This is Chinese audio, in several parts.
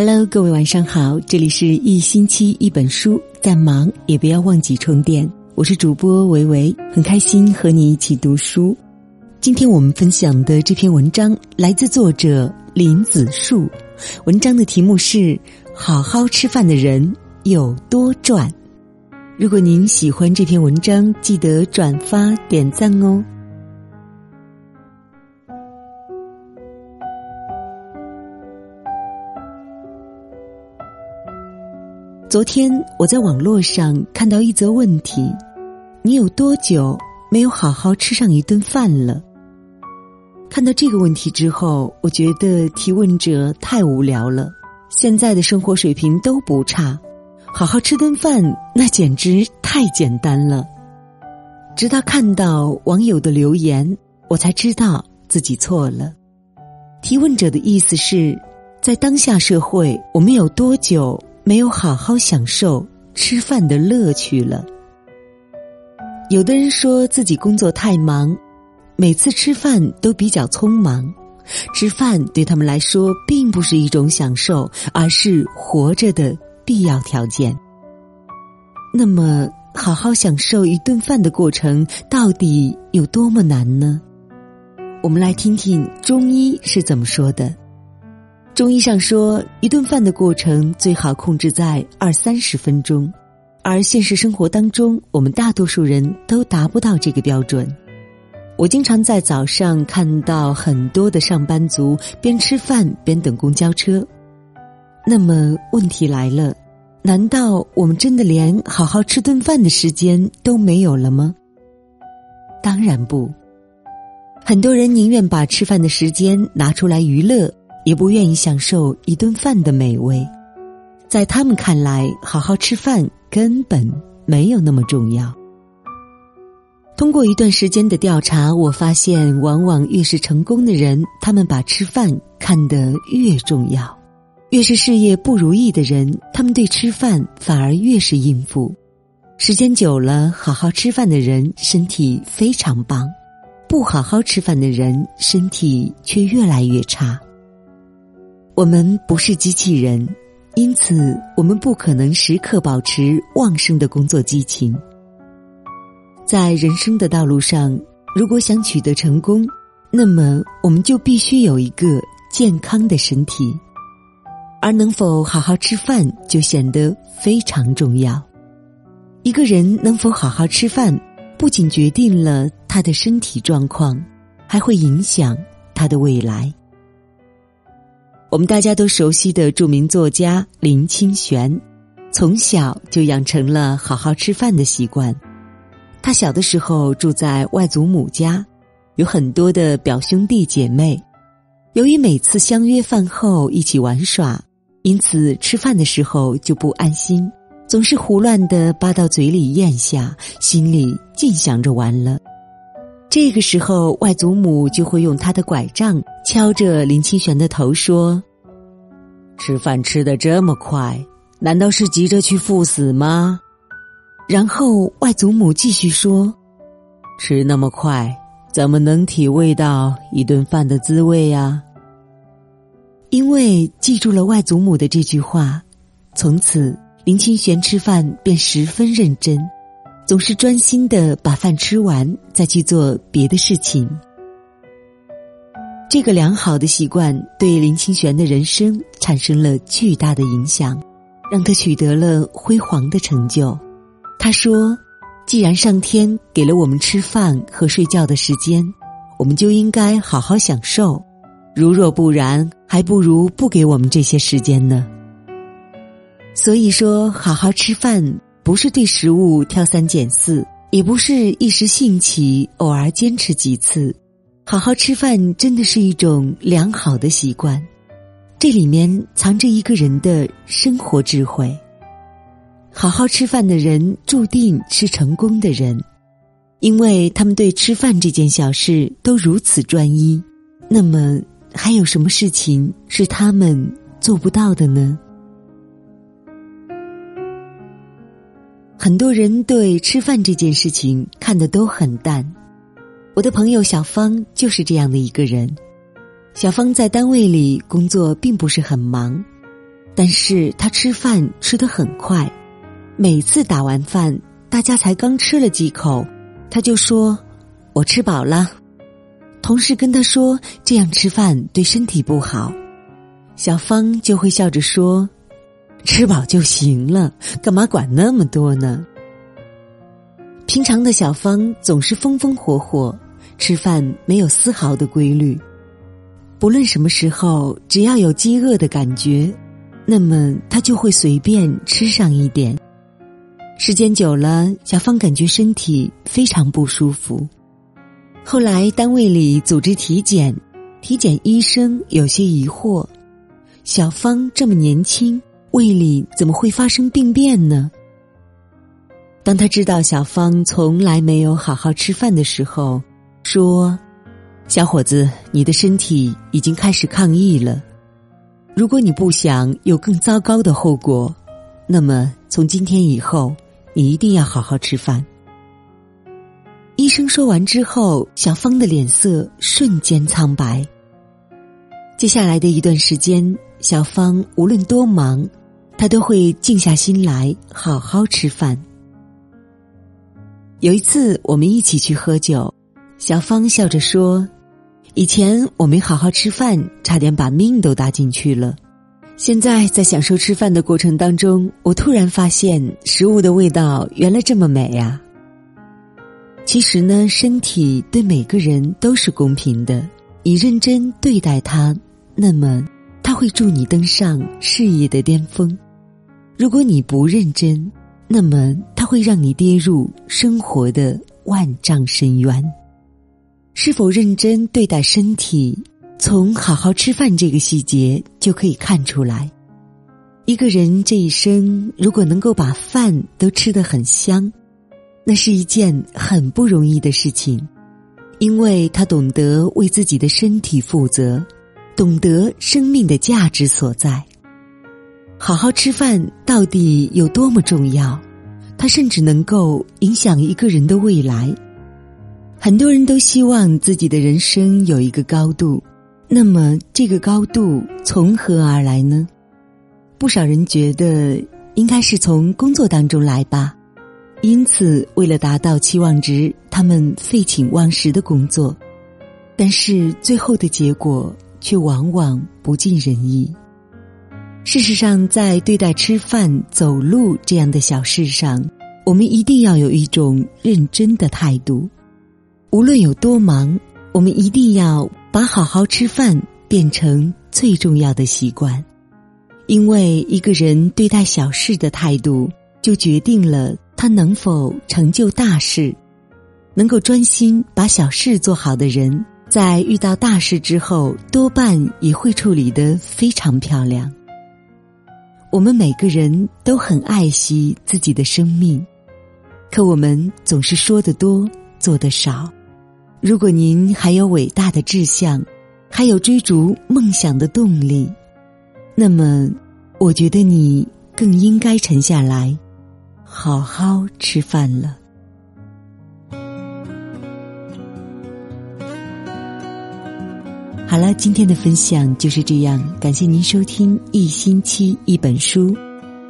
Hello，各位晚上好，这里是一星期一本书，再忙也不要忘记充电。我是主播维维，很开心和你一起读书。今天我们分享的这篇文章来自作者林子树，文章的题目是“好好吃饭的人有多赚”。如果您喜欢这篇文章，记得转发点赞哦。昨天我在网络上看到一则问题：你有多久没有好好吃上一顿饭了？看到这个问题之后，我觉得提问者太无聊了。现在的生活水平都不差，好好吃顿饭那简直太简单了。直到看到网友的留言，我才知道自己错了。提问者的意思是，在当下社会，我们有多久？没有好好享受吃饭的乐趣了。有的人说自己工作太忙，每次吃饭都比较匆忙，吃饭对他们来说并不是一种享受，而是活着的必要条件。那么，好好享受一顿饭的过程到底有多么难呢？我们来听听中医是怎么说的。中医上说，一顿饭的过程最好控制在二三十分钟，而现实生活当中，我们大多数人都达不到这个标准。我经常在早上看到很多的上班族边吃饭边等公交车。那么问题来了，难道我们真的连好好吃顿饭的时间都没有了吗？当然不，很多人宁愿把吃饭的时间拿出来娱乐。也不愿意享受一顿饭的美味，在他们看来，好好吃饭根本没有那么重要。通过一段时间的调查，我发现，往往越是成功的人，他们把吃饭看得越重要；越是事业不如意的人，他们对吃饭反而越是应付。时间久了，好好吃饭的人身体非常棒，不好好吃饭的人身体却越来越差。我们不是机器人，因此我们不可能时刻保持旺盛的工作激情。在人生的道路上，如果想取得成功，那么我们就必须有一个健康的身体，而能否好好吃饭就显得非常重要。一个人能否好好吃饭，不仅决定了他的身体状况，还会影响他的未来。我们大家都熟悉的著名作家林清玄，从小就养成了好好吃饭的习惯。他小的时候住在外祖母家，有很多的表兄弟姐妹。由于每次相约饭后一起玩耍，因此吃饭的时候就不安心，总是胡乱的扒到嘴里咽下，心里尽想着玩了。这个时候，外祖母就会用他的拐杖敲着林清玄的头说：“吃饭吃的这么快，难道是急着去赴死吗？”然后外祖母继续说：“吃那么快，怎么能体味到一顿饭的滋味呀？”因为记住了外祖母的这句话，从此林清玄吃饭便十分认真。总是专心的把饭吃完，再去做别的事情。这个良好的习惯对林清玄的人生产生了巨大的影响，让他取得了辉煌的成就。他说：“既然上天给了我们吃饭和睡觉的时间，我们就应该好好享受。如若不然，还不如不给我们这些时间呢。”所以说，好好吃饭。不是对食物挑三拣四，也不是一时兴起偶尔坚持几次。好好吃饭真的是一种良好的习惯，这里面藏着一个人的生活智慧。好好吃饭的人注定是成功的人，因为他们对吃饭这件小事都如此专一。那么，还有什么事情是他们做不到的呢？很多人对吃饭这件事情看得都很淡，我的朋友小芳就是这样的一个人。小芳在单位里工作并不是很忙，但是她吃饭吃得很快，每次打完饭，大家才刚吃了几口，她就说：“我吃饱了。”同事跟她说：“这样吃饭对身体不好。”小芳就会笑着说：“吃饱就行了，干嘛管那么多呢？”平常的小芳总是风风火火，吃饭没有丝毫的规律。不论什么时候，只要有饥饿的感觉，那么他就会随便吃上一点。时间久了，小芳感觉身体非常不舒服。后来单位里组织体检，体检医生有些疑惑：小芳这么年轻，胃里怎么会发生病变呢？当他知道小芳从来没有好好吃饭的时候，说。小伙子，你的身体已经开始抗议了。如果你不想有更糟糕的后果，那么从今天以后，你一定要好好吃饭。医生说完之后，小芳的脸色瞬间苍白。接下来的一段时间，小芳无论多忙，她都会静下心来好好吃饭。有一次，我们一起去喝酒，小芳笑着说。以前我没好好吃饭，差点把命都搭进去了。现在在享受吃饭的过程当中，我突然发现食物的味道原来这么美呀。其实呢，身体对每个人都是公平的，你认真对待它，那么它会助你登上事业的巅峰；如果你不认真，那么会让你跌入生活的万丈深渊。是否认真对待身体，从好好吃饭这个细节就可以看出来。一个人这一生，如果能够把饭都吃得很香，那是一件很不容易的事情，因为他懂得为自己的身体负责，懂得生命的价值所在。好好吃饭到底有多么重要？它甚至能够影响一个人的未来。很多人都希望自己的人生有一个高度，那么这个高度从何而来呢？不少人觉得应该是从工作当中来吧，因此为了达到期望值，他们废寝忘食的工作，但是最后的结果却往往不尽人意。事实上，在对待吃饭、走路这样的小事上，我们一定要有一种认真的态度。无论有多忙，我们一定要把好好吃饭变成最重要的习惯，因为一个人对待小事的态度，就决定了他能否成就大事。能够专心把小事做好的人，在遇到大事之后，多半也会处理得非常漂亮。我们每个人都很爱惜自己的生命，可我们总是说得多，做得少。如果您还有伟大的志向，还有追逐梦想的动力，那么，我觉得你更应该沉下来，好好吃饭了。好了，今天的分享就是这样，感谢您收听一星期一本书，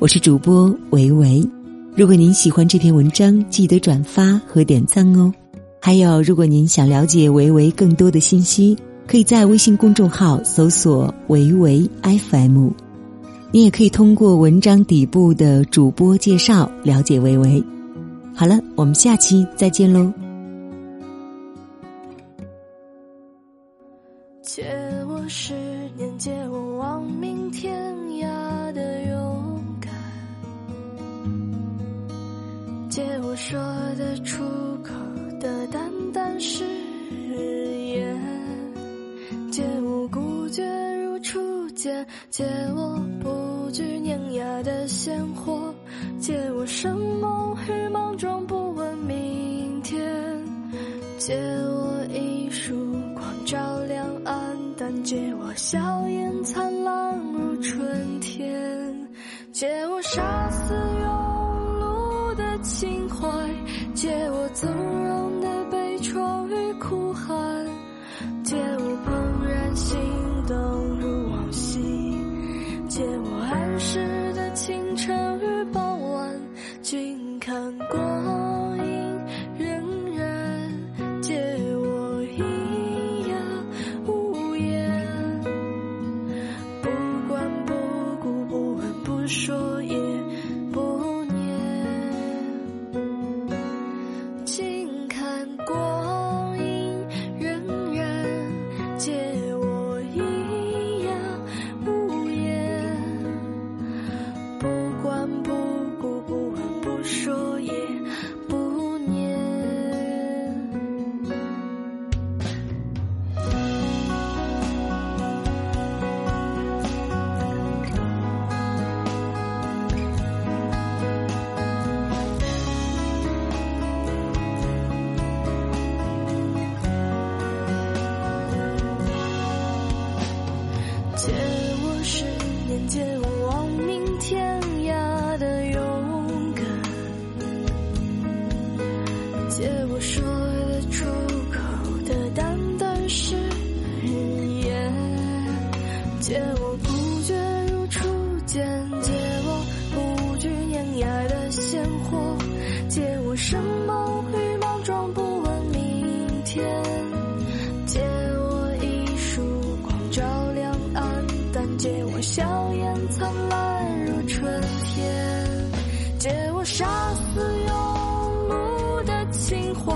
我是主播维维。如果您喜欢这篇文章，记得转发和点赞哦。还有，如果您想了解维维更多的信息，可以在微信公众号搜索“维维 FM”。你也可以通过文章底部的主播介绍了解维维。好了，我们下期再见喽。借我十年，借我亡命天涯的勇敢，借我说得出口。的淡淡誓言，借我孤绝如初见，借我不惧碾压的鲜活，借我生猛与莽撞，不问明天，借我笑颜灿烂如春天，借我杀死庸碌的情怀，借我纵容。的悲怆与哭喊，借淡誓言，借我不觉如初见，借我不惧碾压的鲜活，借我生猛与莽撞，不问明天。借我一束光照亮暗淡，借我笑颜灿烂如春天，借我杀死庸碌的情怀，